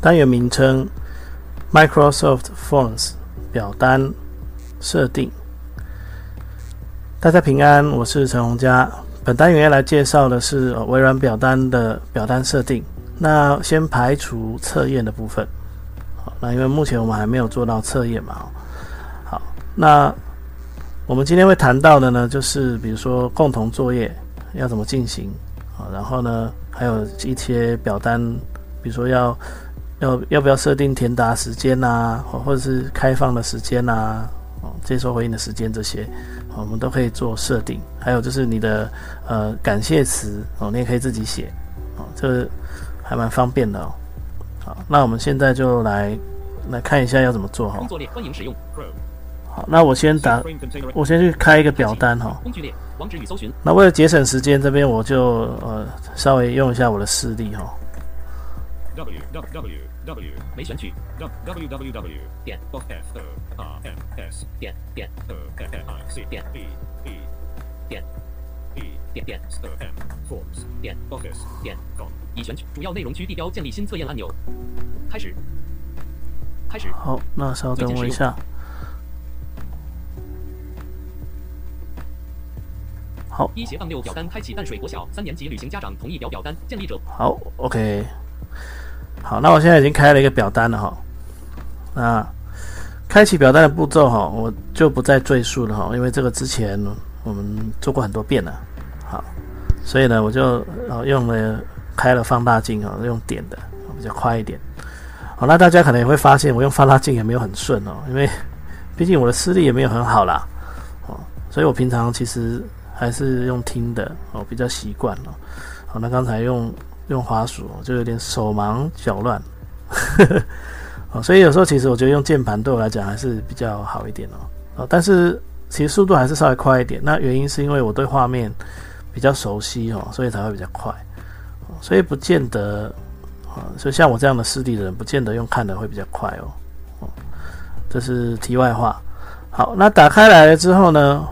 单元名称：Microsoft Forms 表单设定。大家平安，我是陈洪佳。本单元要来介绍的是微软表单的表单设定。那先排除测验的部分。好，那因为目前我们还没有做到测验嘛。好，那我们今天会谈到的呢，就是比如说共同作业要怎么进行啊，然后呢，还有一些表单，比如说要。要要不要设定填答时间呐，或者是开放的时间呐，哦，接收回应的时间这些，我们都可以做设定。还有就是你的呃感谢词哦，你也可以自己写，哦，这还蛮方便的哦。好，那我们现在就来来看一下要怎么做哈。工作列欢迎使用。好，那我先打，我先去开一个表单哈。工具列网址与搜寻。那为了节省时间，这边我就呃稍微用一下我的视力哈。w w w 没选取 w w w 点点 f o r m s 点点 o f i c 点 b e 点 e 点点 s o m forms 点 office 点 com 已选取主要内容区地标建立新测验按钮开始开始好那稍等我一下好一斜杠六表单开启淡水国小三年级旅行家长同意表表单建立者好 OK 好，那我现在已经开了一个表单了哈。那开启表单的步骤哈，我就不再赘述了哈，因为这个之前我们做过很多遍了。好，所以呢，我就用了开了放大镜啊，用点的比较快一点。好，那大家可能也会发现，我用放大镜也没有很顺哦，因为毕竟我的视力也没有很好啦。哦，所以我平常其实还是用听的哦，比较习惯了。好，那刚才用。用滑鼠就有点手忙脚乱，哦，所以有时候其实我觉得用键盘对我来讲还是比较好一点哦，哦，但是其实速度还是稍微快一点。那原因是因为我对画面比较熟悉哦，所以才会比较快，所以不见得啊，所以像我这样的视力的人，不见得用看的会比较快哦，哦，这是题外话。好，那打开来了之后呢，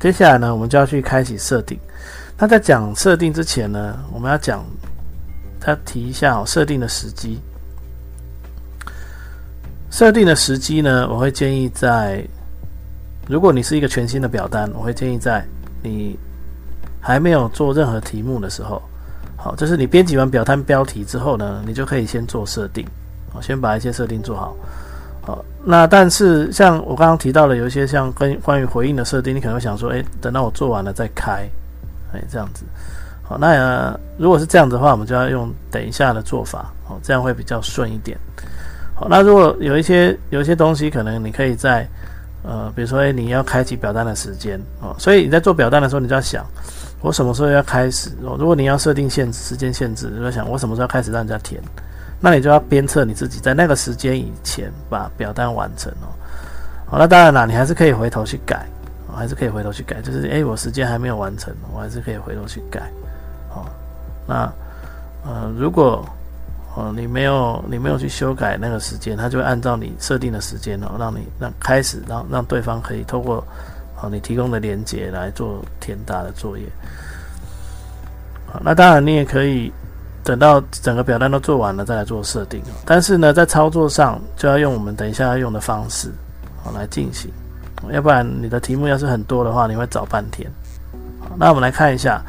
接下来呢，我们就要去开启设定。那在讲设定之前呢，我们要讲。他提一下哦，设定的时机。设定的时机呢，我会建议在，如果你是一个全新的表单，我会建议在你还没有做任何题目的时候，好，就是你编辑完表单标题之后呢，你就可以先做设定，好，先把一些设定做好。好，那但是像我刚刚提到的，有一些像跟关于回应的设定，你可能会想说，哎，等到我做完了再开，哎，这样子。好，那如果是这样的话，我们就要用等一下的做法，好，这样会比较顺一点。好，那如果有一些有一些东西，可能你可以在呃，比如说，哎，你要开启表单的时间，哦，所以你在做表单的时候，你就要想，我什么时候要开始？哦，如果你要设定限时间限制，就要想我什么时候开始让人家填，那你就要鞭策你自己在那个时间以前把表单完成哦。好，那当然啦，你还是可以回头去改，还是可以回头去改，就是哎，我时间还没有完成，我还是可以回头去改。哦那，呃，如果，呃，你没有你没有去修改那个时间，它就会按照你设定的时间哦，让你让开始，让让对方可以透过，哦，你提供的连接来做填答的作业。好，那当然你也可以等到整个表单都做完了再来做设定。但是呢，在操作上就要用我们等一下要用的方式，好来进行，要不然你的题目要是很多的话，你会找半天。好，那我们来看一下，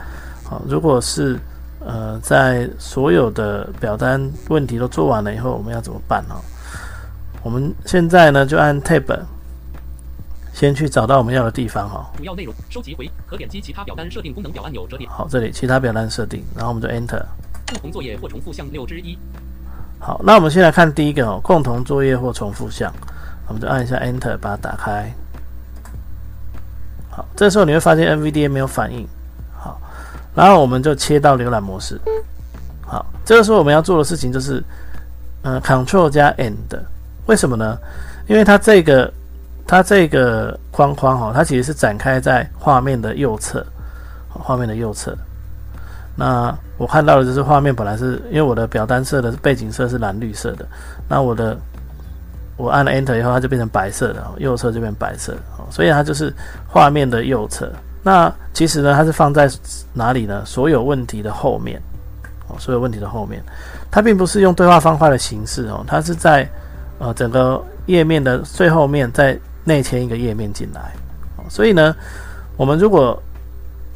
好，如果是呃，在所有的表单问题都做完了以后，我们要怎么办呢？我们现在呢，就按 Tab，先去找到我们要的地方哈。主要内容收集回，可点击其他表单设定功能表按钮折叠。好，这里其他表单设定，然后我们就 Enter。共同作业或重复项六之一。好，那我们先来看第一个哦，共同作业或重复项，我们就按一下 Enter，把它打开。好，这时候你会发现 NVDA 没有反应。然后我们就切到浏览模式。好，这个时候我们要做的事情就是，嗯，Control 加 End。为什么呢？因为它这个它这个框框哈，它其实是展开在画面的右侧，画面的右侧。那我看到的就是画面本来是因为我的表单色的背景色是蓝绿色的，那我的我按了 Enter 以后，它就变成白色的，右侧就变白色，所以它就是画面的右侧。那其实呢，它是放在哪里呢？所有问题的后面，哦，所有问题的后面，它并不是用对话方块的形式哦，它是在呃整个页面的最后面再内嵌一个页面进来。所以呢，我们如果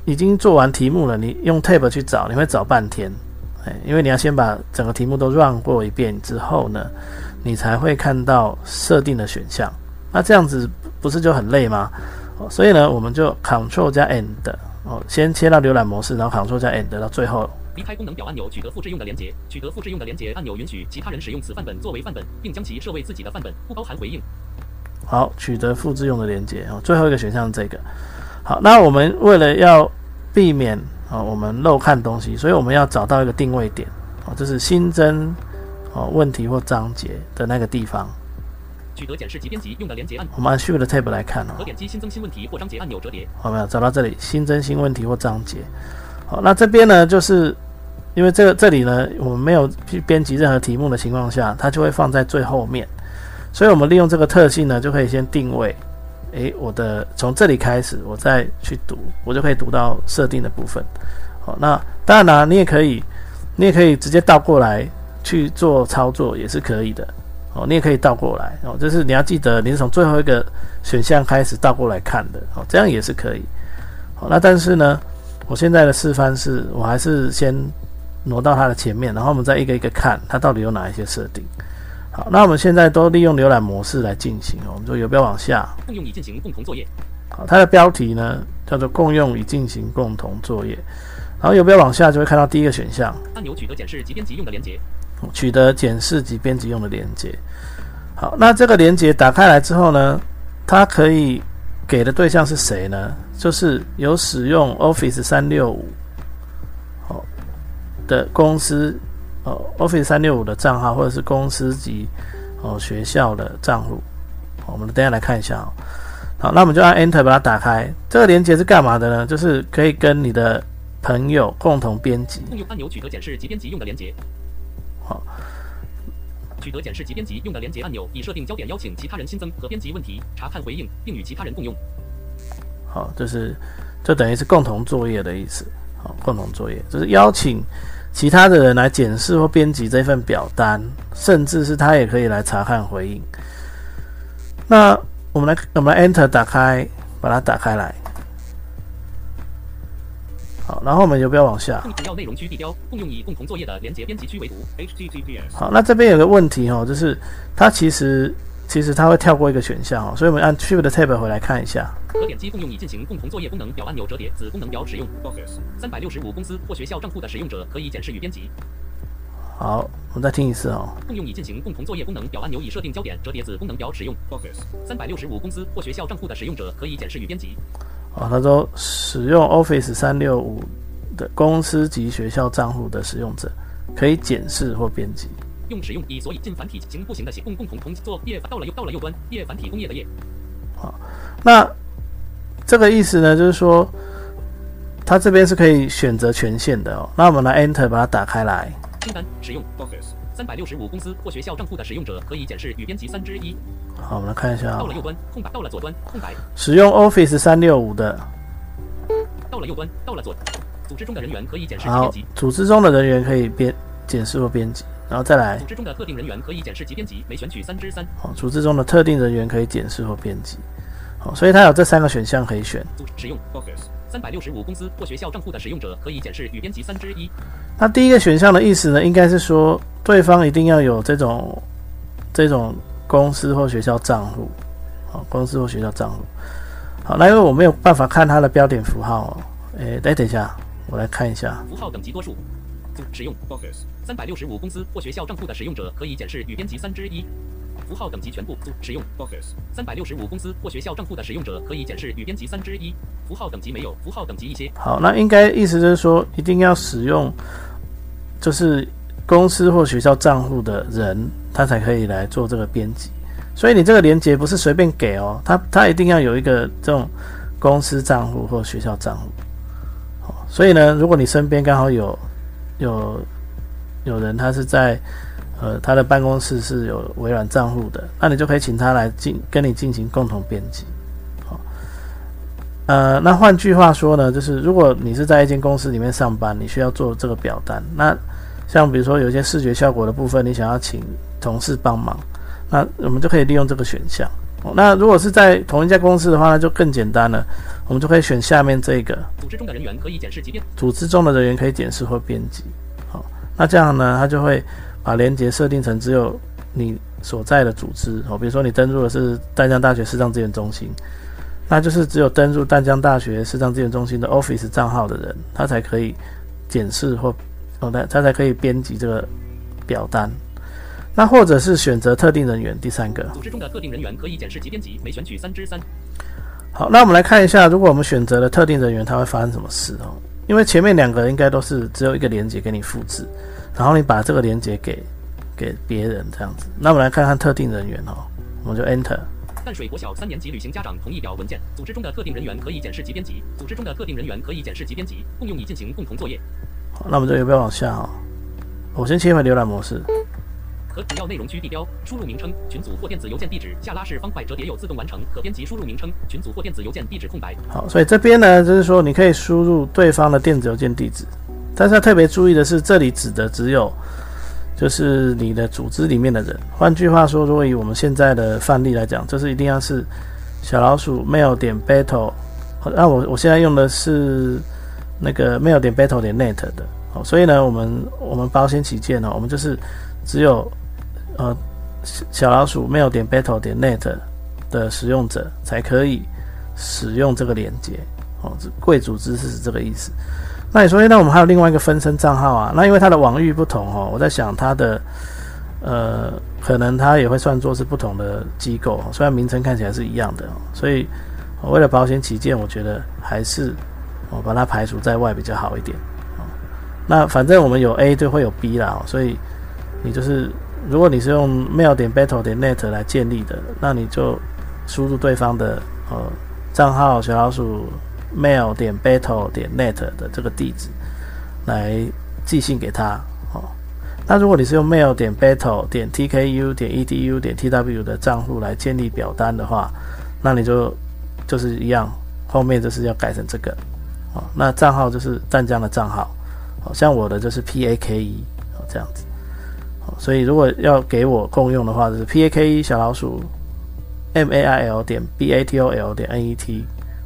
已经做完题目了，你用 Tab 去找，你会找半天，哎，因为你要先把整个题目都 run 过一遍之后呢，你才会看到设定的选项。那这样子不是就很累吗？所以呢，我们就 Ctrl 加 End 哦，先切到浏览模式，然后 Ctrl 加 End 到最后。离开功能表按钮，取得复制用的连接。取得复制用的连接按钮允许其他人使用此范本作为范本，并将其设为自己的范本，不包含回应。好，取得复制用的连接哦，最后一个选项这个。好，那我们为了要避免啊我们漏看东西，所以我们要找到一个定位点哦，就是新增哦问题或章节的那个地方。取得检视及编辑用的连接按钮。我们按 Shift Tab 来看哦。可点击新增新问题或章节按钮折叠。好，没有找到这里新增新问题或章节。好，那这边呢，就是因为这个这里呢，我们没有去编辑任何题目的情况下，它就会放在最后面。所以我们利用这个特性呢，就可以先定位。诶，我的从这里开始，我再去读，我就可以读到设定的部分。好，那当然啦，你也可以，你也可以直接倒过来去做操作，也是可以的。哦，你也可以倒过来哦，就是你要记得你是从最后一个选项开始倒过来看的，哦，这样也是可以。好，那但是呢，我现在的示范是我还是先挪到它的前面，然后我们再一个一个看它到底有哪一些设定。好，那我们现在都利用浏览模式来进行哦，我们就游标往下，共用已进行共同作业。好，它的标题呢叫做共用已进行共同作业，然后游标往下就会看到第一个选项，按钮取得检视及编辑用的连接。取得检视及编辑用的连接。好，那这个连接打开来之后呢，它可以给的对象是谁呢？就是有使用 Office 三六五哦的公司哦，Office 三六五的账号，或者是公司级哦学校的账户。我们等下来看一下哦。好，那我们就按 Enter 把它打开。这个连接是干嘛的呢？就是可以跟你的朋友共同编辑。共用按钮取得检视及编辑用的连接。好，取得检视及编辑用的连接按钮，已设定焦点，邀请其他人新增和编辑问题，查看回应，并与其他人共用。好，这是就等于是共同作业的意思。好，共同作业就是邀请其他的人来检视或编辑这份表单，甚至是他也可以来查看回应。那我们来，我们来 Enter 打开，把它打开来。好，然后我们就不要往下。主要内容区地标，共用以共同作业的连接编辑区为图。HTTPS。好，那这边有个问题哦，就是它其实其实它会跳过一个选项哦，所以我们按 Shift Tab 回来看一下。可点击共用以进行共同作业功能表按钮折叠子功能表使用。三百六十五公司或学校账户的使用者可以检视与编辑。好，我们再听一次哦。共用以进行共同作业功能表按钮已设定焦点折叠子功能表使用。三百六十五公司或学校账户的使用者可以检视与编辑。啊，他说使用 Office 三六五的公司及学校账户的使用者可以检视或编辑。用使用以所以进繁体行不行的写共共同同作业到了右到了右端页繁体工业的页。好，那这个意思呢，就是说它这边是可以选择权限的哦。那我们来 Enter 把它打开来。清单使用 Office 三百六十五公司或学校账户的使用者可以检视与编辑三之一。好，我们来看一下。到了右端，空白；到了左端，空白。使用 Office 三六五的。到了右端，到了左。组织中的人员可以检视及编辑。组织中的人员可以编检视或编辑，然后再来。组织中的特定人员可以检视及编辑，每选取三之三。好，组织中的特定人员可以检视或编辑。好，所以它有这三个选项可以选。使用 Office 三百六十五公司或学校账户的使用者可以检视与编辑三之一。那第一个选项的意思呢，应该是说对方一定要有这种这种。公司或学校账户，好，公司或学校账户，好，那因为我没有办法看它的标点符号哦，诶，等等一下，我来看一下。符号等级多数，使用 Office 三百六十五公司或学校账户的使用者可以检视与编辑三之一。符号等级全部组使用 Office. 三百六十五公司或学校账户的使用者可以检视与编辑三之一。符号等级没有，符号等级一些。好，那应该意思就是说，一定要使用就是公司或学校账户的人，他才可以来做这个编辑。所以你这个连接不是随便给哦，他他一定要有一个这种公司账户或学校账户。好，所以呢，如果你身边刚好有有有人他是在呃他的办公室是有微软账户的，那你就可以请他来进跟你进行共同编辑。好呃，那换句话说呢，就是如果你是在一间公司里面上班，你需要做这个表单。那像比如说有一些视觉效果的部分，你想要请同事帮忙，那我们就可以利用这个选项。哦、那如果是在同一家公司的话，那就更简单了，我们就可以选下面这个组织中的人员可以检视及编。组织中的人员可以检视或编辑。好，那这样呢，它就会把连接设定成只有你所在的组织。哦，比如说你登录的是淡江大学视障资源中心。那就是只有登入淡江大学视障资源中心的 Office 账号的人，他才可以检视或哦，他他才可以编辑这个表单。那或者是选择特定人员，第三个组织中的特定人员可以检视及编辑，每选取三之三。好，那我们来看一下，如果我们选择了特定人员，它会发生什么事哦？因为前面两个应该都是只有一个连接给你复制，然后你把这个连接给给别人这样子。那我们来看看特定人员哦，我们就 Enter。淡水国小三年级旅行家长同意表文件，组织中的特定人员可以检视及编辑，组织中的特定人员可以检视及编辑，共用以进行共同作业。好，那我们这有没有往下哦？我先切回浏览模式。主要内容区地标，输入名称、群组或电子邮件地址，下拉式方块折叠有自动完成，可编辑输入名称、群组或电子邮件地址空白。好，所以这边呢，就是说你可以输入对方的电子邮件地址，但是要特别注意的是，这里指的只有。就是你的组织里面的人。换句话说，如果以我们现在的范例来讲，就是一定要是小老鼠 mail 点 battle。那我我现在用的是那个 mail 点 battle 点 net 的。好，所以呢，我们我们保险起见呢，我们就是只有呃小老鼠 mail 点 battle 点 net 的使用者才可以使用这个连接。哦，这贵族知识是这个意思。那你说，那我们还有另外一个分身账号啊？那因为它的网域不同哦，我在想它的呃，可能它也会算作是不同的机构，虽然名称看起来是一样的，所以为了保险起见，我觉得还是我把它排除在外比较好一点。那反正我们有 A 就会有 B 啦，所以你就是如果你是用 mail 点 battle 点 net 来建立的，那你就输入对方的呃账号小老鼠。mail 点 battle 点 net 的这个地址来寄信给他哦。那如果你是用 mail 点 battle 点 tku 点 edu 点 tw 的账户来建立表单的话，那你就就是一样，后面就是要改成这个哦。那账号就是湛江的账号，好像我的就是 pake 哦这样子。所以如果要给我共用的话，就是 p a k 小老鼠 mail 点 batol 点 net，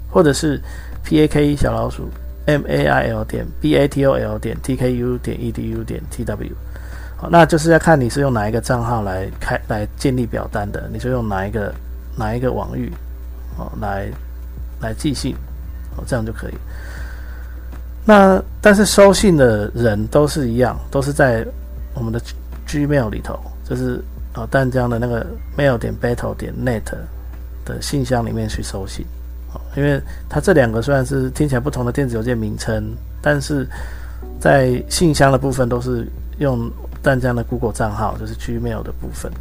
或者是 p a k 小老鼠 m a i l 点 b a t o l 点 t k u 点 e d u 点 t w，好，那就是要看你是用哪一个账号来开来建立表单的，你就用哪一个哪一个网域，哦，来来寄信，哦，这样就可以。那但是收信的人都是一样，都是在我们的 Gmail 里头，就是哦淡江的那个 mail 点 battle 点 net 的信箱里面去收信。因为它这两个虽然是听起来不同的电子邮件名称，但是在信箱的部分都是用淡江的 Google 账号，就是 Gmail 的部分，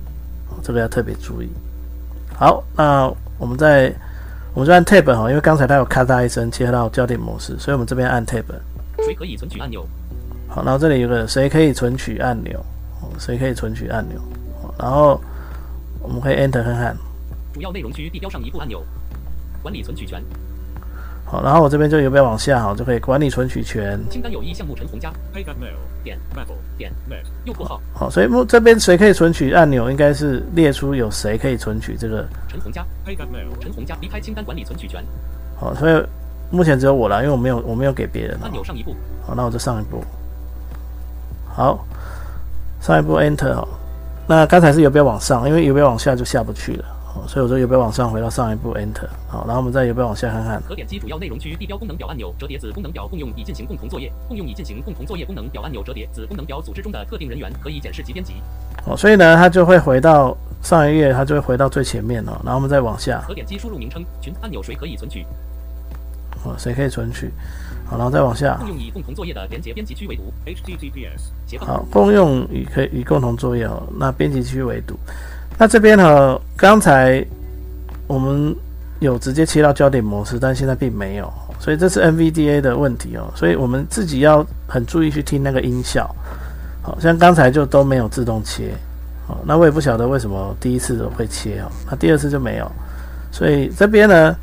这个要特别注意。好，那我们在我们就按 Tab 哈，因为刚才它有咔嗒一声切到焦点模式，所以我们这边按 Tab。谁可以存取按钮？好，然后这里有个谁可以存取按钮，谁可以存取按钮，然后我们可以 Enter 看看。主要内容区地标上一步按钮。管理存取权。好，然后我这边就有没有往下好，就可以管理存取权。清单有一项目陈红家。点 mail 点 net 右括号。好，所以目这边谁可以存取按钮，应该是列出有谁可以存取这个。陈红家。陈红家离开清单管理存取权。好，所以目前只有我了，因为我没有我没有给别人。按钮上一步。好，那我就上一步。好，上一步 Enter 好。那刚才是有没有往上？因为有没有往下就下不去了。所以我说有没有往上回到上一步 Enter 好，然后我们再有没有往下看看？可点击主要内容区地标功能表按钮折叠子功能表共用以进行共同作业，共用以进行共同作业功能表按钮折叠子功能表组织中的特定人员可以检视及编辑。哦，所以呢，它就会回到上一页，它就会回到最前面哦。然后我们再往下，可点击输入名称群按钮，谁可以存取？哦，谁可以存取？好，然后再往下。共用以共同作业的连接编辑区为读。HTTPS。好，共用以可以以共同作业哦。那编辑区为读。那这边呢？刚才我们有直接切到焦点模式，但现在并没有，所以这是 NVDA 的问题哦。所以我们自己要很注意去听那个音效。好像刚才就都没有自动切。好，那我也不晓得为什么第一次会切哦，那第二次就没有。所以这边呢？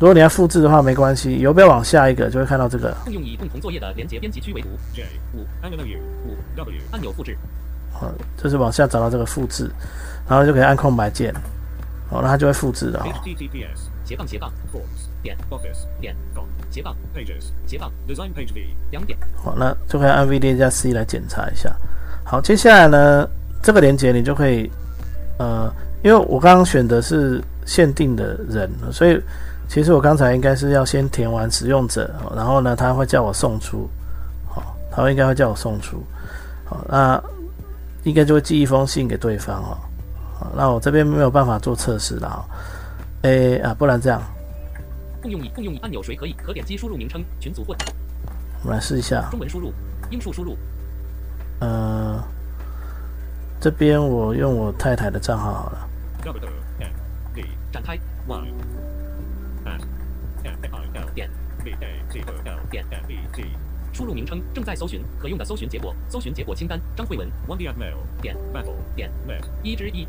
如果你要复制的话，没关系，游标往下一个就会看到这个。共用以共同作业的连接编辑区为图。J 五按钮五 W 按钮复制。好，就是往下找到这个复制，然后就可以按空白键。好，那它就会复制的。HTTPS 斜杠斜杠 Forms 点 Office 点 Com 斜杠 Pages 斜杠 Design Page V 两点。好，那就可以按 V D 加 C 来检查一下。好，接下来呢，这个连接你就可以，呃，因为我刚刚选的是限定的人，所以。其实我刚才应该是要先填完使用者，然后呢，他会叫我送出，好，他应该会叫我送出，好，那应该就会寄一封信给对方，哦，好，那我这边没有办法做测试了，哈，诶啊，不然这样，共用你共用你按钮谁可以？可点击输入名称群组或，我们来试一下，中文输入，英数输入，呃，这边我用我太太的账号好了，展开。点。点。输入名称正在搜寻可用的搜寻结果搜寻结果清单张慧文 One D Mail 点。Battle 点一之一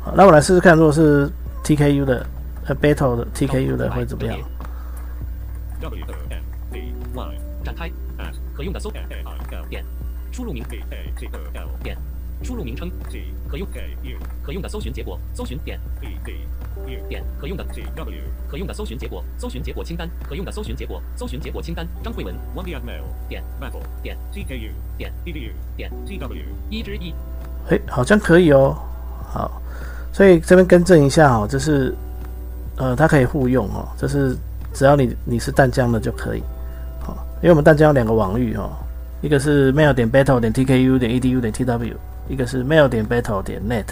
好，那我来试试看，如果是 T K U 的呃 Battle 的 T K U 的会怎么样？W M D Y 展开可用的搜点。输入名点输入名称可用可用的搜寻结果搜寻点 B D 点可用的 W 可用的搜寻结果搜寻结果清单可用的搜寻结果搜寻结果清单张慧文 One D Mail 点 Mail 点 T K U 点 D D U 点 T W 一之一，嘿，好像可以哦。好，所以这边更正一下哦，就是呃，它可以互用哦，就是只要你你是淡江的就可以。好，因为我们淡江有两个网域哦，一个是 Mail 点 Battle 点 T K U 点 E D U 点 T W。一个是 mail 点 battle 点 net，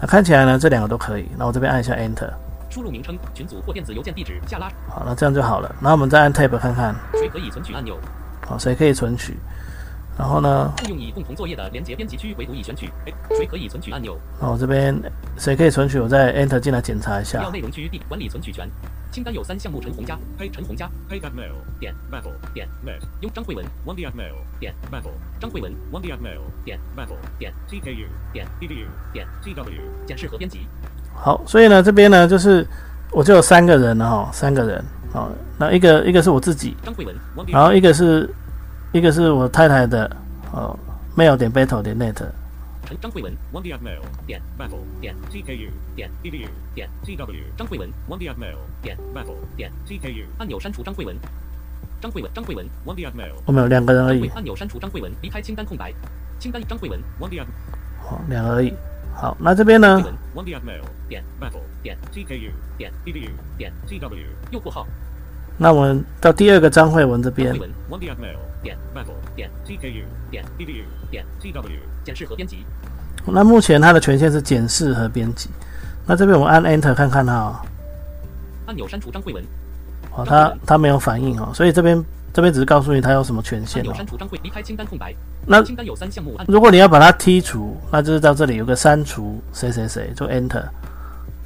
那看起来呢，这两个都可以。那我这边按一下 enter，输入名称、群组或电子邮件地址，下拉。好，那这样就好了。那我们再按 tab 看看，谁可以存取按钮？好，谁可以存取？然后呢？共用以共同作业的连接编辑区，唯独已选取。哎，谁可以存取按钮？那我这边谁可以存取？我再 enter 进来检查一下。要内容区地管理存取权。清单有三项目：陈红佳、黑陈红佳、黑 at mail 点。Mail 点。Net 用张慧文。One at mail 点。Mail 张慧文。One at mail 点。Mail 点。Tku 点。Edu 点。Tw 检视和编辑。好，所以呢，这边呢，就是我就有三个人了哈，三个人。好，那一个一个是我自己，张慧文，然后一个是一个是我太太的，哦，mail 点 battle 点 net。陈张慧文，one at mail 点 battle 点 tku 点 edu 点 tw 张慧文，one at mail 点 battle 点 tku 按钮删除张慧文，张慧文张慧文，one at mail 我们有两个人而已。按钮删除张慧文，离开清单空白。清单张慧文，one at 好，两个而已。好，那这边呢？one at mail 点 battle 点 tku 点 edu 点 tw 右括号。那我们到第二个张慧文这边。one at mail 点 tku 点 edu 点 tw 检视和编辑。那目前它的权限是检视和编辑。那这边我们按 Enter 看看它。按钮删除张慧文。好，它它没有反应哦，所以这边这边只是告诉你它有什么权限。按钮删除张慧，离开清单空白。那清单有三项目。如果你要把它剔除，那就是到这里有个删除谁谁谁，就 Enter。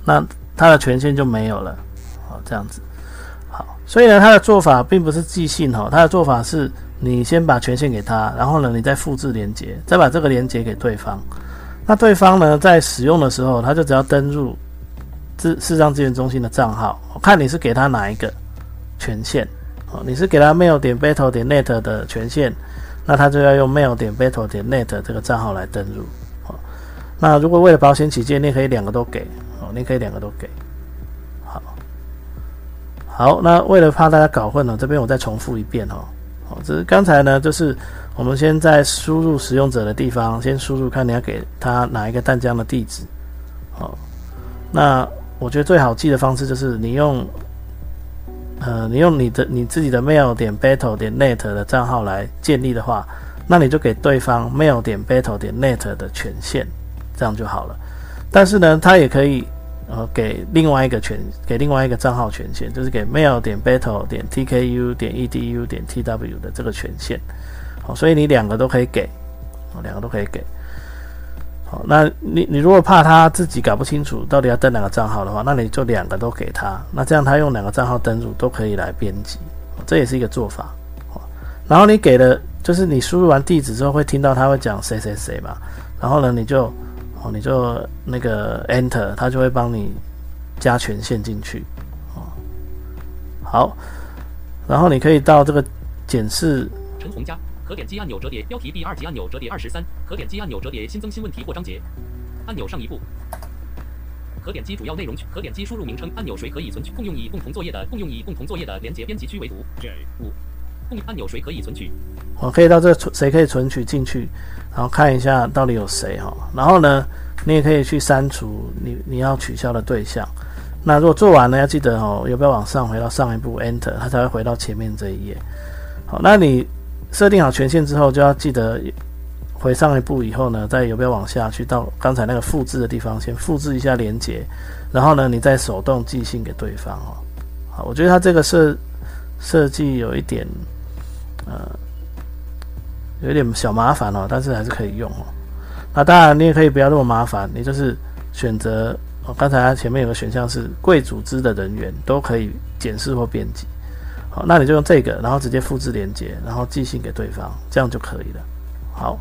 那它的权限就没有了。好，这样子。好，所以呢，它的做法并不是即兴哦，它的做法是你先把权限给他，然后呢，你再复制连接，再把这个连接给对方。那对方呢，在使用的时候，他就只要登入智视障资源中心的账号，看你是给他哪一个权限哦。你是给他 mail 点 battle 点 net 的权限，那他就要用 mail 点 battle 点 net 这个账号来登入哦。那如果为了保险起见，你可以两个都给哦，你可以两个都给。好，好，那为了怕大家搞混了，这边我再重复一遍哦。好，这是刚才呢，就是。我们先在输入使用者的地方，先输入看你要给他哪一个淡江的地址。好，那我觉得最好记的方式就是你用，呃，你用你的你自己的 mail 点 battle 点 net 的账号来建立的话，那你就给对方 mail 点 battle 点 net 的权限，这样就好了。但是呢，它也可以然后给另外一个权，给另外一个账号权限，就是给 mail 点 battle 点 tku 点 edu 点 tw 的这个权限。好，所以你两个都可以给，两个都可以给。好，那你你如果怕他自己搞不清楚到底要登哪个账号的话，那你就两个都给他，那这样他用两个账号登录都可以来编辑，这也是一个做法。好然后你给了，就是你输入完地址之后会听到他会讲谁谁谁嘛，然后呢你就哦你就那个 enter，它就会帮你加权限进去。哦，好，然后你可以到这个检视。陈红佳。可点击按钮折叠标题第二级按钮折叠二十三，可点击按钮折叠新增新问题或章节按钮上一步，可点击主要内容区，可点击输入名称按钮，谁可以存取？共用以共同作业的共用以共同作业的连接编辑区为读。J 五，共按钮谁可以存取？我可以到这存谁可以存取进去，然后看一下到底有谁哈。然后呢，你也可以去删除你你要取消的对象。那如果做完了，要记得哦，有没有往上回到上一步 Enter，它才会回到前面这一页。好，那你。设定好权限之后，就要记得回上一步以后呢，再有没有往下去到刚才那个复制的地方，先复制一下连接，然后呢，你再手动寄信给对方哦。好，我觉得它这个设设计有一点呃，有点小麻烦哦，但是还是可以用哦。那当然，你也可以不要那么麻烦，你就是选择哦，刚才前面有个选项是贵组织的人员都可以检视或编辑。好，那你就用这个，然后直接复制连接，然后寄信给对方，这样就可以了。好，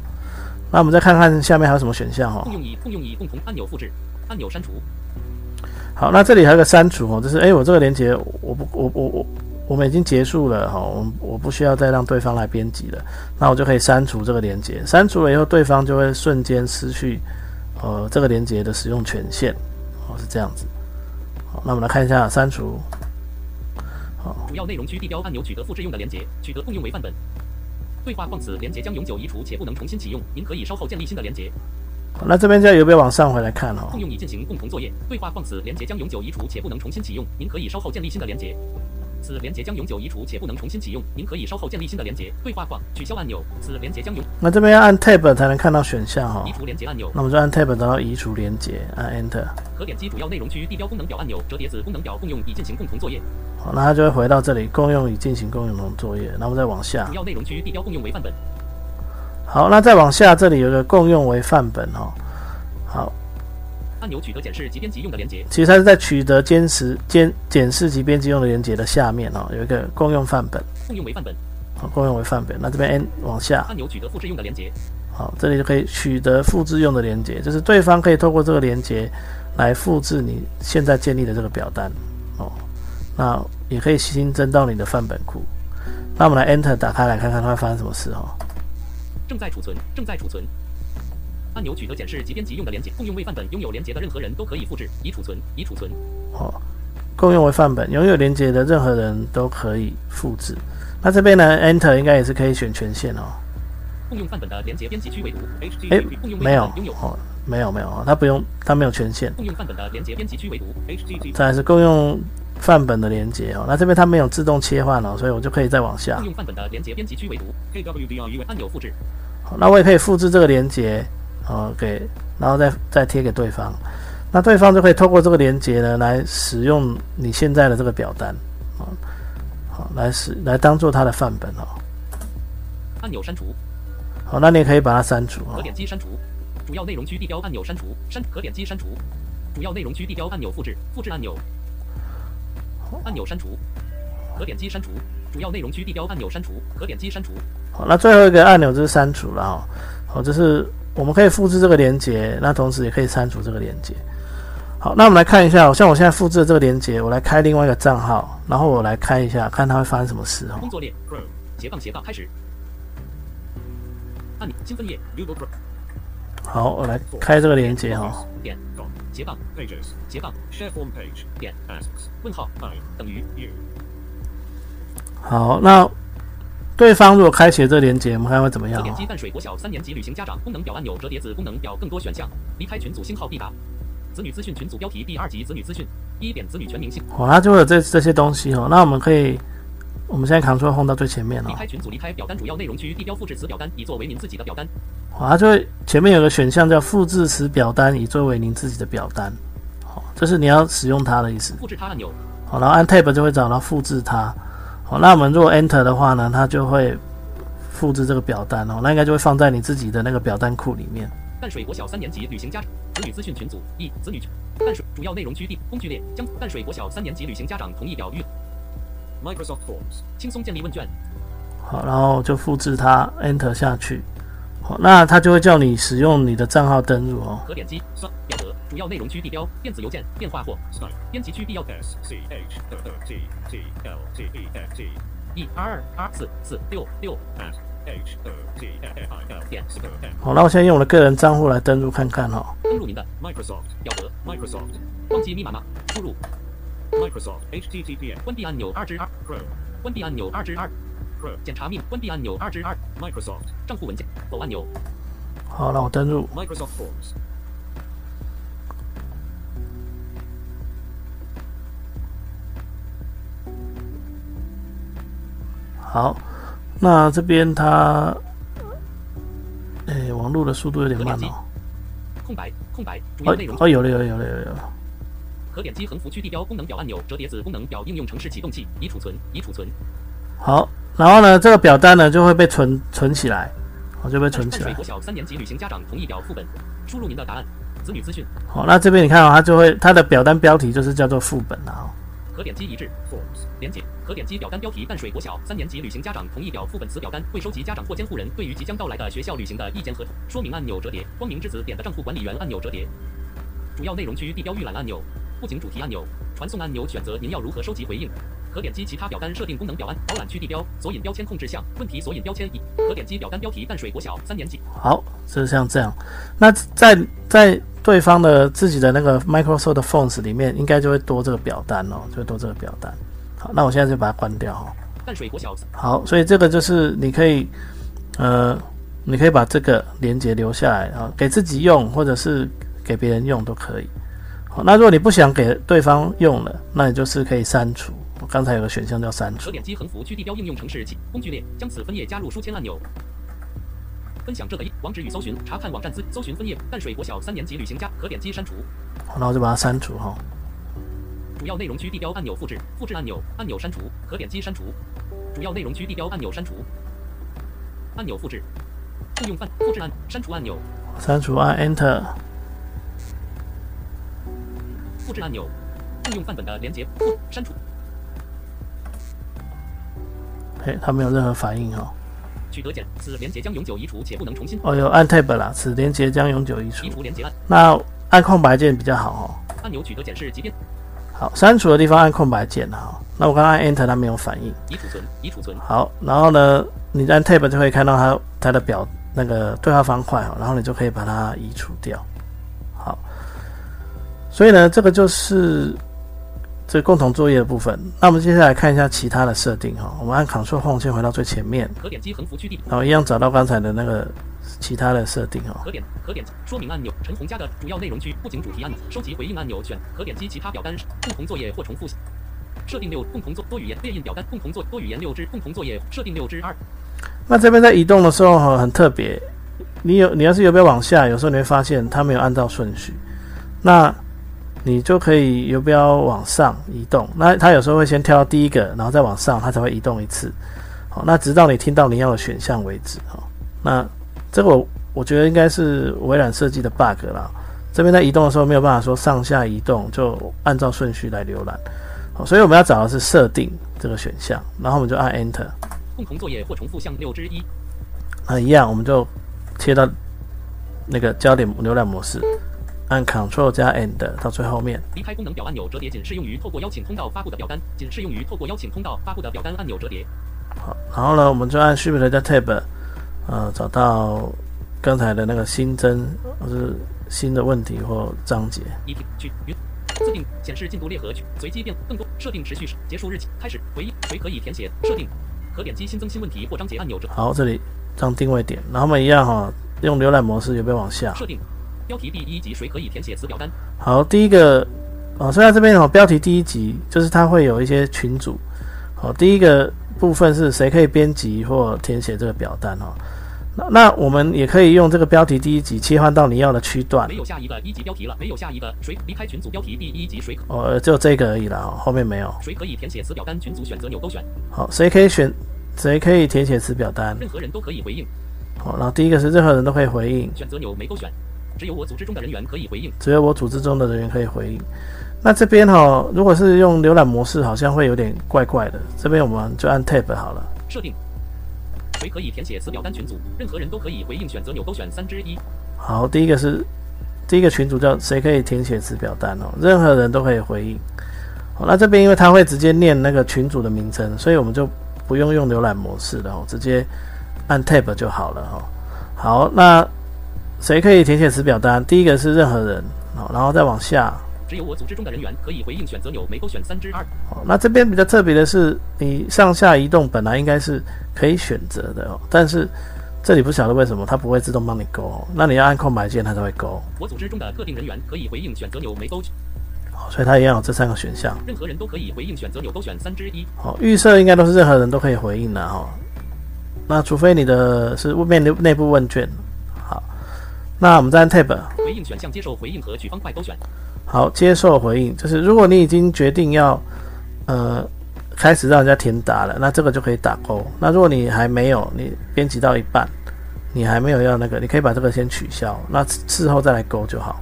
那我们再看看下面还有什么选项哈。共用以共用以共同按钮复制，按钮删除。好，那这里还有个删除哦，就是哎，我这个连接我不我我我我们已经结束了哈，我我不需要再让对方来编辑了，那我就可以删除这个连接。删除了以后，对方就会瞬间失去呃这个连接的使用权限。哦，是这样子。好，那我们来看一下删除。好主要内容区地标按钮取得复制用的连接，取得共用为范本。对话框此连接将永久移除且不能重新启用，您可以稍后建立新的连接。那这边就有没有往上回来看哦？共用已进行共同作业。对话框此连接将永久移除且不能重新启用，您可以稍后建立新的连接。此连接将永久移除且不能重新启用，您可以稍后建立新的连接。对话框取消按钮，此连接将永。那这边要按 Tab 才能看到选项哈。移除连接按钮。那我们就按 Tab 找到移除连接，按 Enter。可点击主要内容区地标功能表按钮，折叠子功能表共用已进行共同作业。好，那它就会回到这里，共用以进行共用作业。那我们再往下。主要内容区地标共用为范本。好，那再往下，这里有个共用为范本哈。好。按钮取得检视及编辑用的连接，其实它是在取得坚持、监检视及编辑用的连接的下面哦，有一个共用范本。共用为范本。好，共用为范本。那这边 N 往下。按钮取得复制用的连接。好，这里就可以取得复制用的连接，就是对方可以透过这个连接来复制你现在建立的这个表单哦。那也可以新增到你的范本库。那我们来 Enter 打开来看看它会发生什么事哦。正在储存，正在储存。按钮取得检视及编辑用的连接，共用为范本，拥有连接的任何人都可以复制，已储存，已储存。好，共用为范本，拥有连接的任何人都可以复制。那这边呢，Enter 应该也是可以选权限哦。共用范本的连接编辑区为读。哎，没有，哦，没有没有，它不用，它没有权限。共用范本的连接编辑区为读。再是共用范本的连接哦，那这边它没有自动切换哦，所以我就可以再往下。共用范本的连接编辑区为读。按钮复制。好，那我也可以复制这个连接。哦，给，然后再再贴给对方，那对方就可以透过这个连接呢，来使用你现在的这个表单，啊，好，来使来当做它的范本哦。按钮删除。好，那你也可以把它删除。可点击删除。主要内容区地标按钮删除，删可点击删除。主要内容区地标按钮复制，复制按钮。按钮删除。可点击删除。主要内容区地标按钮删除，可点击删除。好，那最后一个按钮就是删除了哦。好，这是。我们可以复制这个连接，那同时也可以删除这个连接。好，那我们来看一下，像我现在复制的这个连接，我来开另外一个账号，然后我来开一下，看它会发生什么事哦。工作列斜杠斜杠开始。按钮新分页。好，我来开这个连接哈。点斜杠 pages 斜杠 share form page 点 Ask，问号等于 you。好，那。对方如果开启这连接，我们看会怎么样？点击淡水国小三年级旅行家长功能表按钮，折叠子功能表更多选项。离开群组星号必答。子女资讯群组标题第二级子女资讯一点子女全名姓。好，它就会有这这些东西哦。那我们可以，我们现在 Ctrl Home 到最前面了。离开群组，离开表单主要内容区，地标复制此表单，以作为您自己的表单。好，它就会前面有个选项叫复制此表单以作为您自己的表单，好，这是你要使用它的意思。复制它按钮，好，然后按 Tab 就会找到复制它。好，那我们如果 Enter 的话呢，它就会复制这个表单哦，那应该就会放在你自己的那个表单库里面。淡水国小三年级旅行家子女资讯群组一子女群淡水主要内容区地工具列将淡水国小三年级旅行家长同意表预 Microsoft Forms 轻松建立问卷。好，然后就复制它，Enter 下去。好，那它就会叫你使用你的账号登录哦。可点击双表格主要内容区地标电子邮件电话或编辑区必要 S C H T T L T E F T 一二二四四六六。H T F I L 点好，那我现在用我的个人账户来登录看看哈。登录您的 Microsoft 表格。Microsoft 忘记密码吗？输入。Microsoft HTTP 关闭按钮二之二。Chrome 关闭按钮二之二。检查密关闭按钮二之二，Microsoft。账户文件。否按钮。好，那我登录。Microsoft Forms。好，那这边它，哎，网络的速度有点慢哦。空白，空白，主要内容。哦，有了，有了，有了，有了。可点击横幅区地标功能表按钮，折叠子功能表应用程式启动器，已储存，已储存。好。然后呢，这个表单呢就会被存存起来，好就被存起来。国小三年级旅行家长同意表副本，输入您的答案，子女资讯。好，那这边你看啊，它就会它的表单标题就是叫做副本啊。可点击一致连接，可点击表单标题淡水国小三年级旅行家长同意表副本此表单会收集家长或监护人对于即将到来的学校旅行的意见和说明按钮折叠，光明之子点的账户管理员按钮折叠，主要内容区地标预览按钮，布景主题按钮，传送按钮选择您要如何收集回应。可点击其他表单设定功能表单导览区地标索引标签控制项问题索引标签一可点击表单标题淡水国小三年级好，就是像这样。那在在对方的自己的那个 Microsoft 的 Fonts 里面，应该就会多这个表单哦，就会多这个表单。好，那我现在就把它关掉哈。淡水国小子好，所以这个就是你可以呃，你可以把这个连接留下来啊，给自己用或者是给别人用都可以。好，那如果你不想给对方用了，那你就是可以删除。我刚才有个选项叫删除。可点击横幅区地标应用程式工具列，将此分页加入书签按钮。分享这个一网址与搜寻，查看网站资，搜寻分页淡水国小三年级旅行家。可点击删除。好，那我就把它删除哈。主要内容区地标按钮复制，复制按钮，按钮删除。可点击删除。主要内容区地标按钮删除。按钮复制。共用范复制按删除按钮。删除按 Enter。复制按钮。共用范本的连接复删除。嘿，它没有任何反应哈。取得键，此连接将永久移除且不能重新。哦，哟按 Tab 啦，此连接将永久移除。移除连接按。那按空白键比较好哦。按钮取得键是即便。好，删除的地方按空白键哈。那我刚刚按 Enter，它没有反应。已储存，已储存。好，然后呢，你按 Tab 就可以看到它它的表那个对话方块哈，然后你就可以把它移除掉。好，所以呢，这个就是。这共同作业的部分，那我们接下来看一下其他的设定哈。我们按 Ctrl Home 先回到最前面，可点击横幅区地，然后一样找到刚才的那个其他的设定哈。可点可点说明按钮，陈红家的主要内容区，布景主题按钮，收集回应按钮选，可点击其他表单共同作业或重复设定六共同作多语言列印表单共同作多语言六之共同作业设定六之二。那这边在移动的时候哈很特别，你有你要是有没有往下，有时候你会发现它没有按照顺序，那。你就可以游标往上移动，那它有时候会先跳到第一个，然后再往上，它才会移动一次。好，那直到你听到你要的选项为止。好，那这个我我觉得应该是微软设计的 bug 啦。这边在移动的时候没有办法说上下移动，就按照顺序来浏览。好，所以我们要找的是设定这个选项，然后我们就按 Enter。共同作业或重复项六之一。那一样，我们就切到那个焦点浏览模式。按 Ctrl 加 End 到最后面。离开功能表按钮折叠仅适用于透过邀请通道发布的表单，仅适用于透过邀请通道发布的表单按钮折叠。好，然后呢，我们就按 Shift 加 Tab，呃，找到刚才的那个新增或是新的问题或章节。一去云自定显示进度列和随机变更多设定持续结束日期开始回忆谁可以填写设定可点击新增新问题或章节按钮折。好，这里当定位点，然后我们一样哈，用浏览模式有没有往下？设定。标题第一集谁可以填写此表单？好，第一个哦，所以这边哦，标题第一集就是它会有一些群组。好，第一个部分是谁可以编辑或填写这个表单哦？那那我们也可以用这个标题第一集切换到你要的区段没。有下一个一级标题了，没有下一个谁离开群组标题第一集谁可哦，就这个而已了，哦后面没有。谁可以填写此表单群组选择钮勾选，好，谁可以选，谁可以填写此表单？任何人都可以回应，好，然后第一个是任何人都可以回应，选择钮没勾选，只有我组织中的人员可以回应。只有我组织中的人员可以回应。那这边哈、如果是用浏览模式，好像会有点怪怪的。这边我们就按 Tab 好了。设定。谁可以填写此表单群组？任何人都可以回应，选择纽勾选三之一。好，第一个是第一个群组叫谁可以填写此表单哦，任何人都可以回应。好，那这边因为它会直接念那个群组的名称，所以我们就不用用浏览模式了哦，直接按 Tab 就好了哈、哦。好，那谁可以填写此表单？第一个是任何人，好，然后再往下。只有我组织中的人员可以回应，选择钮没勾选三之二。哦，那这边比较特别的是，你上下移动本来应该是可以选择的哦，但是这里不晓得为什么它不会自动帮你勾哦，那你要按空白键它才会勾，我组织中的特定人员可以回应，选择钮没勾。哦所以它一样有这三个选项。任何人都可以回应，选择钮勾选三之一。好，预设应该都是任何人都可以回应的哈、哦。那除非你的是面内内部问卷，好，那我们再按 Tab，回应选项接受回应和取方块勾选。好，接受回应，就是如果你已经决定要呃开始让人家填答了，那这个就可以打勾。那如果你还没有，你编辑到一半，你还没有要那个，你可以把这个先取消，那事后再来勾就好。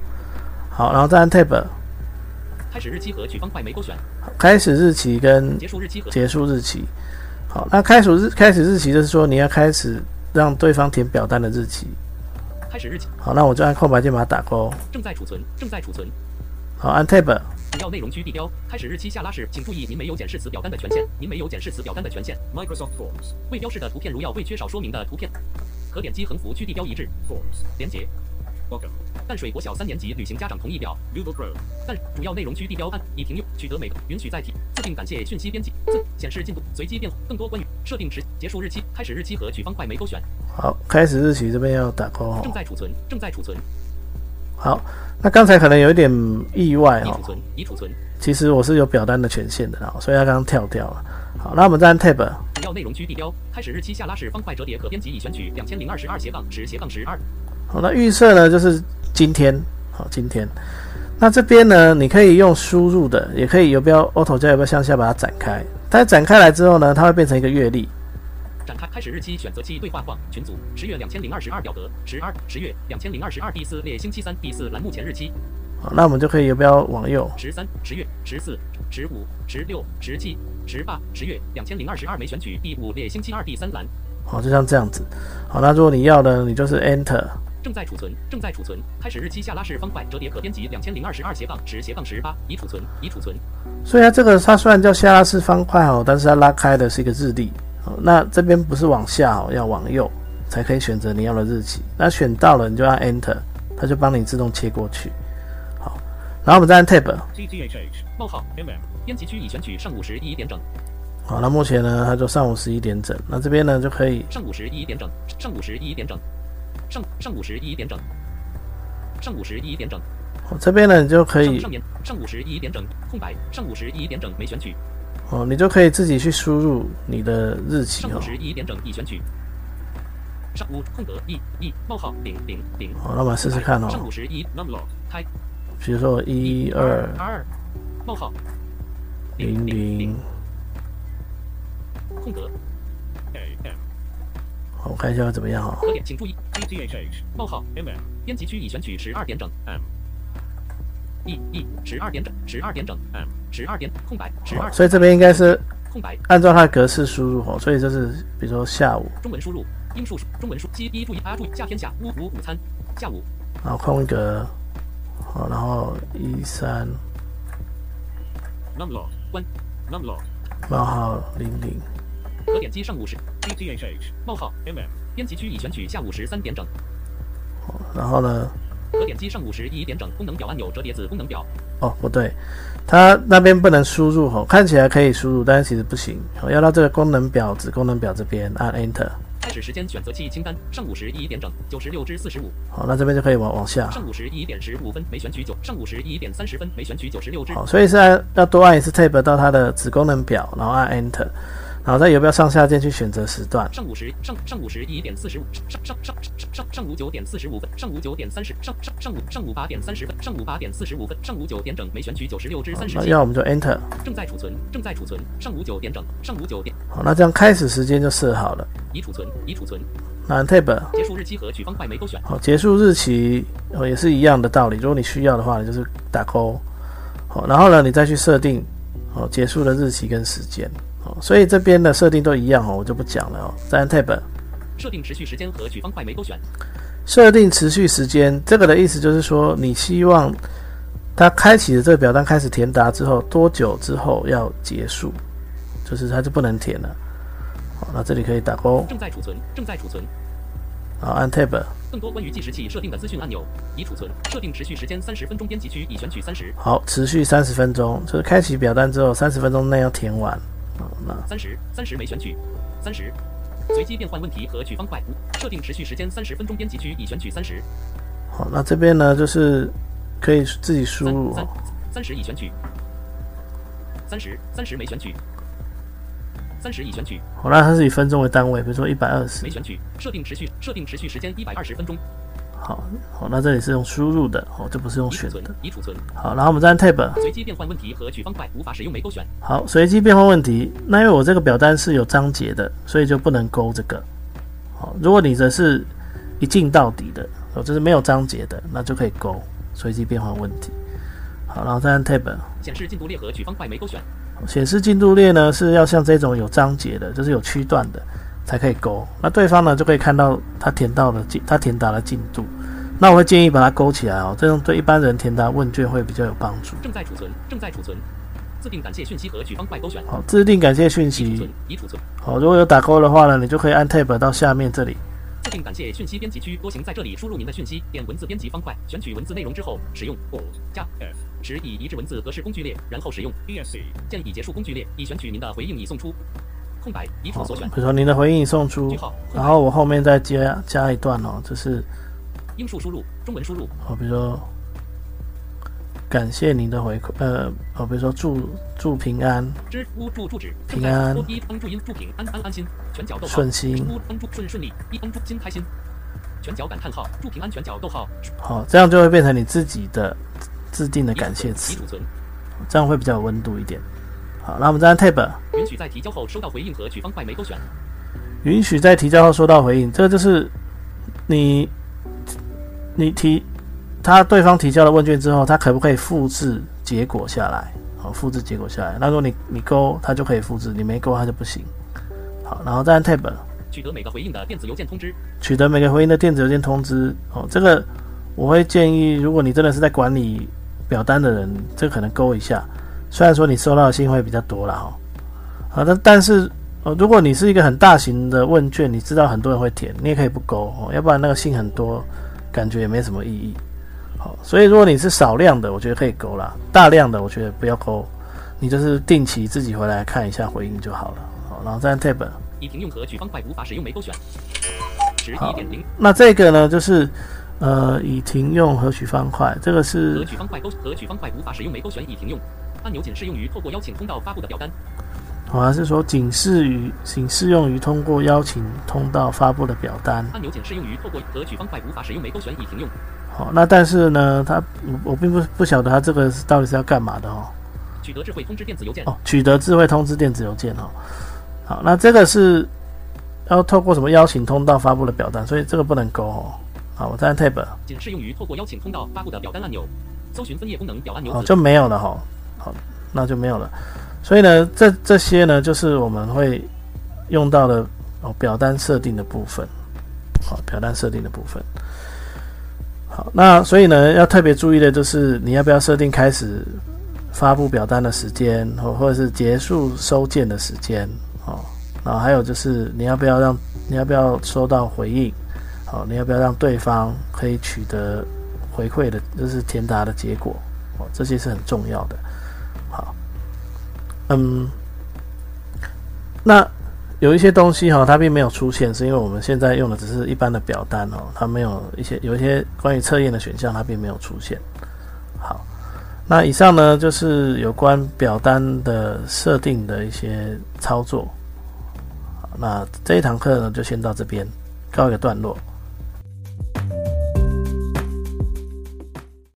好，然后再按 Tab，开始日期和取方块没勾选。开始日期跟结束日期和结束日期。好，那开始日开始日期就是说你要开始让对方填表单的日期。开始日期好，那我就按空白键把它打勾。正在储存，正在储存。好，按 Tab。主要内容区地标，开始日期下拉式，请注意您没有检视此表单的权限，您没有检视此表单的权限。Microsoft Forms. 未标示的图片如要未缺少说明的图片，可点击横幅区地标一致 Forms. 连接。Welcome. 淡水国小三年级旅行家长同意表，Google Chrome. 但主要内容区地标按已停用，取得每个允许载体，自定感谢讯息编辑，自显示进度，随机变化更多关于设定时结束日期、开始日期和取方块没勾选，好，开始日期这边要打勾哦。正在储存，正在储存，好，那刚才可能有一点意外哦已储，存，已储存。其实我是有表单的权限的啦，所以它刚刚跳掉了。好，那我们再按 Tab。主要内容区地标，开始日期下拉式方块折叠可编辑已选取两千零二十二斜杠十斜杠十二。好，那预设呢就是今天，好，今天。那这边呢，你可以用输入的，也可以游标 Auto 加游标向下把它展开。它展开来之后呢，它会变成一个月历。展开开始日期选择器对话框群组十月两千零二十二表格十二十月两千零二十二第四列星期三第四栏目前日期好，那我们就可以游标往右。十三十月十四十五十六十七十八十月两千零二十二没选取第五列星期二第三栏好，就像这样子。好，那如果你要的，你就是 Enter。正在储存正在储存开始日期下拉式方块折叠可编辑两千零二十二斜杠十斜杠十八已储存已储存所以它这个它虽然叫下拉式方块哦，但是它拉开的是一个日历。哦，那这边不是往下哦，要往右才可以选择你要的日期。那选到了，你就按 Enter，它就帮你自动切过去。好，然后我们再按 Tab。TTHH. 冒号 MM. 编辑区已选取上午十一点整好，那目前呢，它就上午十一点整。那这边呢就可以上午十一点整上午十一点整上上午十一点整上午十一点整哦，这边呢你就可以上午十一点整空白上午十一点整没选取哦，你就可以自己去输入你的日期哦上午。十一点整已选取。上午空格一一冒号零零零。好，那我们试试看哦。上午十一 Numlog. 开比如说我一二二冒号零零，空格.好我看一下怎么样啊。可点，请注意 TTHH. 冒号 MM. 编辑区已选取十二点整 M. 一一十二点整十二点整 M. 十二点空白十二所以这边应该是空白按照它的格式输入哦，所以就是比如说下午，中文输入英数中文输七一注意啊注意夏天下午午午餐下午然后空格，好，然后一三 Numlog. 关 Numlog. 冒号零零，可点击上午十.冒号 MM. 编辑区已选取下午十三点整。然后呢，可点击上午十一点整功能表按钮折叠子功能表。哦不对，它那边不能输入哦，看起来可以输入，但是其实不行，哦，要到这个功能表子功能表这边按 Enter，开始时间选择器清单上午十一点整九十六至四十五。好，那这边就可以往往下，上午十一点十五分没选取九上午十一点三十分没选取九十六至好，所以是按要多按一次 Tab 到它的子功能表，然后按 Enter，然后在游标上下键去选择时段。上午十上上午十一点四十五，上上上上上上午九点四十五分，上午九点三十，上上上午上午八点三十分，上午八点四十五分，上午九点整，每选取九十六至三十七，那要我们就 Enter。正在储存，正在储存，上午九点整，上午九点好，那这样开始时间就设好了。已储存，已储存，那 Tab。结束日期和取方块没勾选，好，结束日期哦也是一样的道理。如果你需要的话，你就是打勾。好，然后呢，你再去设定哦结束的日期跟时间。哦，所以这边的设定都一样哦，我就不讲了哦。再按 Tab。设定持续时间和取方块没勾选，设定持续时间，这个的意思就是说，你希望它开启的这个表单开始填答之后，多久之后要结束，就是它就不能填了。好，那这里可以打勾，正在储存，正在储存，好按 Tab。更多关于计时器设定的资讯按钮，已储存，设定持续时间三十分钟，编辑区已选取三十，好，持续三十分钟，就是开启表单之后三十分钟内要填完。好，那三十，三十没选取，三十。随机变换问题和取方块，设定持续时间三十分钟，编辑区已选取三十，好，那这边呢就是可以自己输入三哦。三十已选取，三十，三十没选取，三十已选取，好，那它是以分钟为单位，比如说一百二十。没。选取，设定持续，设定持续时间一百二十分钟，好，好，那这里是用输入的，哦，这不是用选的。，已储存，好，然后我们再按 Tab。随机变换问题和取方块无法使用没勾选，好，随机变换问题。那因为我这个表单是有章节的，所以就不能勾这个。好，如果你的是一进到底的，哦，就是没有章节的，那就可以勾随机变换问题。好，然后再按 Tab。显示进度列和取方块没勾选，显示进度列呢是要像这种有章节的，就是有区段的才可以勾。那对方呢就可以看到他填到的进，他填答的进度。那我会建议把它勾起来哦，这样对一般人填答问卷会比较有帮助。正在储存，正在储存，自定感谢讯息和取方块勾选，好，自定感谢讯息已储存。，已储存，好，如果有打勾的话呢，你就可以按 Tab 到下面这里。自定感谢讯息编辑区多行在这里输入您的讯息，点文字编辑方块，选取文字内容之后使用 Alt 加 F 时以移至文字格式工具列，然后使用 ESC 键已结束工具列，已选取您的回应已送出，空白比，如说您的回应已送出，然后我后面再加加一段哦，就是英数输入，中文输入，哦，比如说感谢您的回馈，呃，哦，比如说祝祝平安。知屋祝住址，平安。多一帮祝音祝平安安安心，全角逗号，顺心。乌帮助顺顺利，一帮助心开心，全角感叹号，祝平安全角逗号，好，这样就会变成你自己的制定的感谢已词这样会比较有温度一点。好，那我们再按 Tab，允许在提交后收到回应和取方块没勾选，允许在提交后收到回应，这个就是你你提他对方提交了问卷之后，他可不可以复制结果下来？好，复制结果下来。那如果你你勾，他就可以复制；你没勾，他就不行。好，然后再按 Tab，取得每个回应的电子邮件通知，取得每个回应的电子邮件通知。哦，这个我会建议，如果你真的是在管理表单的人，这个可能勾一下。虽然说你收到的信会比较多了，哈，好，但但是呃，如果你是一个很大型的问卷，你知道很多人会填，你也可以不勾哦，要不然那个信很多，感觉也没什么意义。好，所以如果你是少量的，我觉得可以勾啦；大量的，我觉得不要勾，你就是定期自己回来看一下回应就好了。好，然后再按 Tab。已停用和取方块无法使用没勾选，十一好点零那这个呢，就是呃，已停用和取方块，这个和是取方块勾和取方块无法使用没勾选已停用，按钮仅适用于透过邀请通道发布的表单，好还是说仅适于仅适用于通过邀请通道发布的表单。按钮仅适用于透过和取方块无法使用没勾选已停用，好，那但是呢，它我我并不不晓得它这个是到底是要干嘛的哦。取得智慧通知电子邮件，哦，取得智慧通知电子邮件哦。好，那这个是要透过什么邀请通道发布的表单，所以这个不能勾哦。好，我再按 Tab，仅适用于透过邀请通道发布的表单按钮，搜寻分页功能表按钮哦，就没有了哈、好，那就没有了。所以呢，这这些呢，就是我们会用到的哦表单设定的部分。好，表单设定的部分。好，那所以呢，要特别注意的就是你要不要设定开始发布表单的时间，或或者是结束收件的时间。哦，然后还有就是你要不要让你要不要收到回应？好，你要不要让对方可以取得回馈的，就是填答的结果？哦，这些是很重要的。嗯，那有一些东西哈、它并没有出现，是因为我们现在用的只是一般的表单哦，它没有一些有一些关于测验的选项，它并没有出现。好，那以上呢就是有关表单的设定的一些操作。那这一堂课呢就先到这边告一个段落。